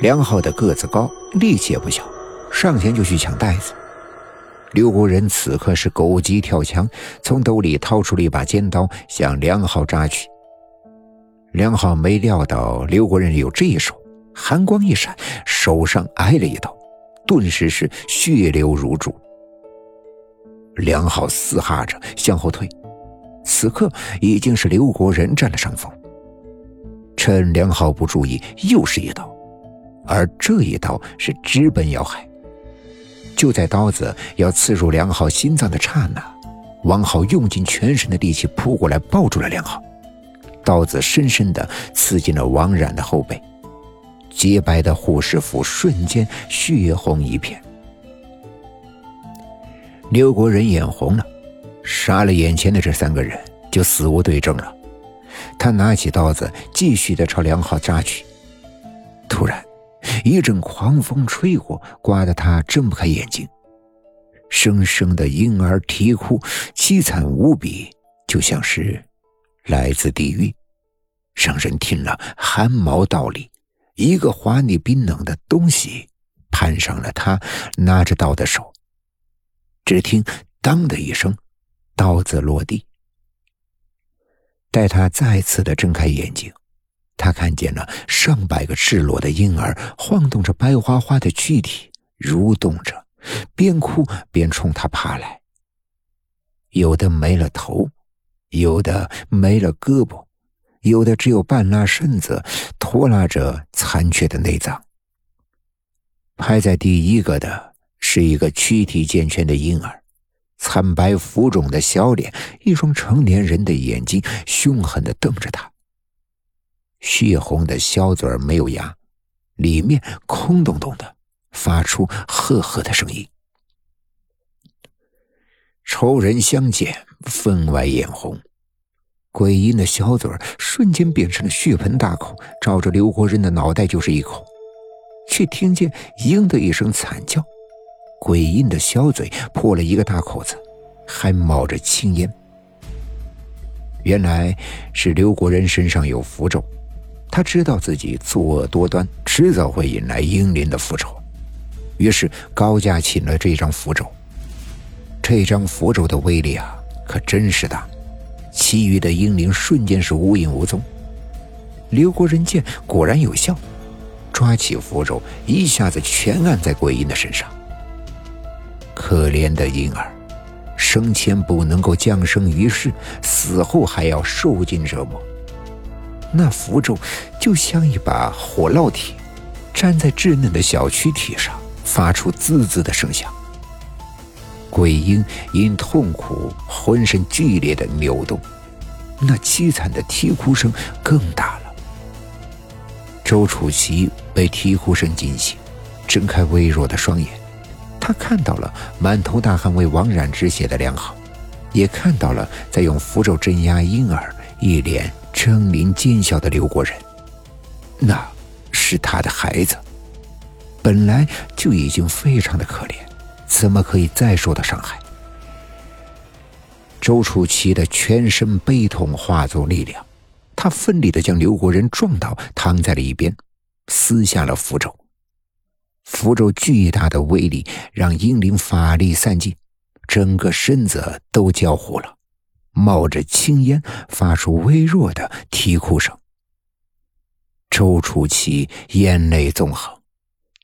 梁浩的个子高，力气也不小，上前就去抢袋子。刘国仁此刻是狗急跳墙，从兜里掏出了一把尖刀，向梁浩扎去。梁浩没料到刘国仁有这一手，寒光一闪，手上挨了一刀，顿时是血流如注。梁浩嘶哈着向后退，此刻已经是刘国仁占了上风。趁梁浩不注意，又是一刀，而这一刀是直奔要害。就在刀子要刺入梁浩心脏的刹那，王浩用尽全身的力气扑过来，抱住了梁浩。刀子深深地刺进了王冉的后背，洁白的护士服瞬间血红一片。刘国仁眼红了，杀了眼前的这三个人，就死无对证了。他拿起刀子，继续的朝梁浩扎去。突然。一阵狂风吹过，刮得他睁不开眼睛。声声的婴儿啼哭，凄惨无比，就像是来自地狱，让人听了汗毛倒立。一个滑腻冰冷的东西攀上了他拿着刀的手。只听“当”的一声，刀子落地。待他再次的睁开眼睛。他看见了上百个赤裸的婴儿，晃动着白花花的躯体，蠕动着，边哭边冲他爬来。有的没了头，有的没了胳膊，有的只有半拉身子，拖拉着残缺的内脏。排在第一个的是一个躯体健全的婴儿，惨白浮肿的小脸，一双成年人的眼睛，凶狠的瞪着他。血红的小嘴儿没有牙，里面空洞洞的，发出呵呵的声音。仇人相见，分外眼红。鬼婴的小嘴儿瞬间变成了血盆大口，照着刘国仁的脑袋就是一口。却听见“嘤”的一声惨叫，鬼婴的小嘴破了一个大口子，还冒着青烟。原来是刘国仁身上有符咒。他知道自己作恶多端，迟早会引来英灵的复仇，于是高价请了这张符咒。这张符咒的威力啊，可真是大！其余的英灵瞬间是无影无踪。刘国人见果然有效，抓起符咒，一下子全按在鬼婴的身上。可怜的婴儿，生前不能够降生于世，死后还要受尽折磨。那符咒就像一把火烙铁，粘在稚嫩的小躯体上，发出滋滋的声响。鬼婴因痛苦，浑身剧烈的扭动，那凄惨的啼哭声更大了。周楚奇被啼哭声惊醒，睁开微弱的双眼，他看到了满头大汗为王冉止血的良好，也看到了在用符咒镇压婴儿，一脸。狰狞奸笑的刘国人，那是他的孩子，本来就已经非常的可怜，怎么可以再受到伤害？周楚奇的全身悲痛化作力量，他奋力的将刘国人撞倒，躺在了一边，撕下了符咒。符咒巨大的威力让英灵法力散尽，整个身子都焦糊了。冒着青烟，发出微弱的啼哭声。周楚奇眼泪纵横，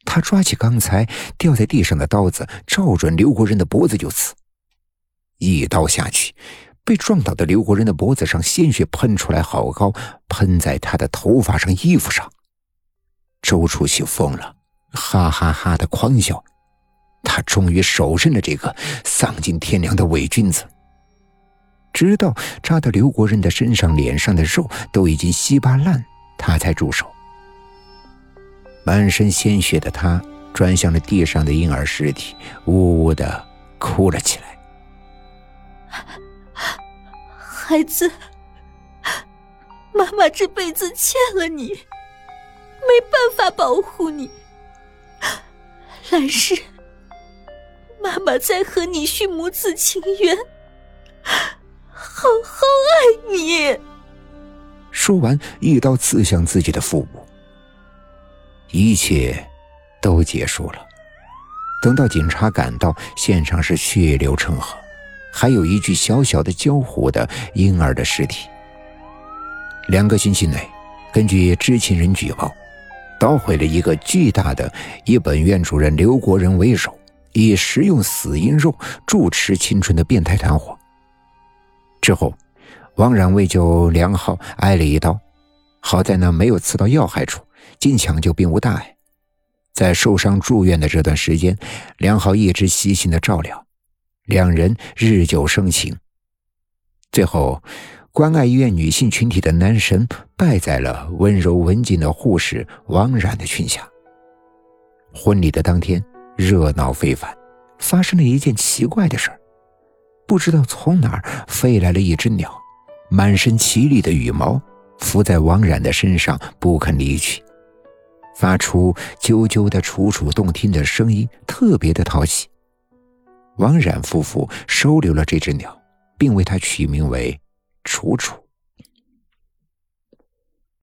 他抓起刚才掉在地上的刀子，照准刘国仁的脖子就刺。一刀下去，被撞倒的刘国仁的脖子上鲜血喷出来好高，喷在他的头发上、衣服上。周楚奇疯了，哈哈哈的狂笑。他终于手刃了这个丧尽天良的伪君子。直到扎到刘国仁的身上，脸上的肉都已经稀巴烂，他才住手。满身鲜血的他转向了地上的婴儿尸体，呜呜的哭了起来。孩子，妈妈这辈子欠了你，没办法保护你。来世，妈妈再和你续母子情缘。好好爱你。说完，一刀刺向自己的腹部。一切都结束了。等到警察赶到，现场是血流成河，还有一具小小的焦糊的婴儿的尸体。两个星期内，根据知情人举报，捣毁了一个巨大的以本院主任刘国仁为首，以食用死婴肉助持青春的变态团伙。之后，王冉为救梁浩挨了一刀，好在呢没有刺到要害处，经抢救并无大碍。在受伤住院的这段时间，梁浩一直细心的照料，两人日久生情。最后，关爱医院女性群体的男神败在了温柔文静的护士王冉的裙下。婚礼的当天，热闹非凡，发生了一件奇怪的事儿，不知道从哪儿飞来了一只鸟，满身绮丽的羽毛，伏在王冉的身上不肯离去。发出啾啾的楚楚动听的声音，特别的讨喜。王冉夫妇收留了这只鸟，并为它取名为楚楚。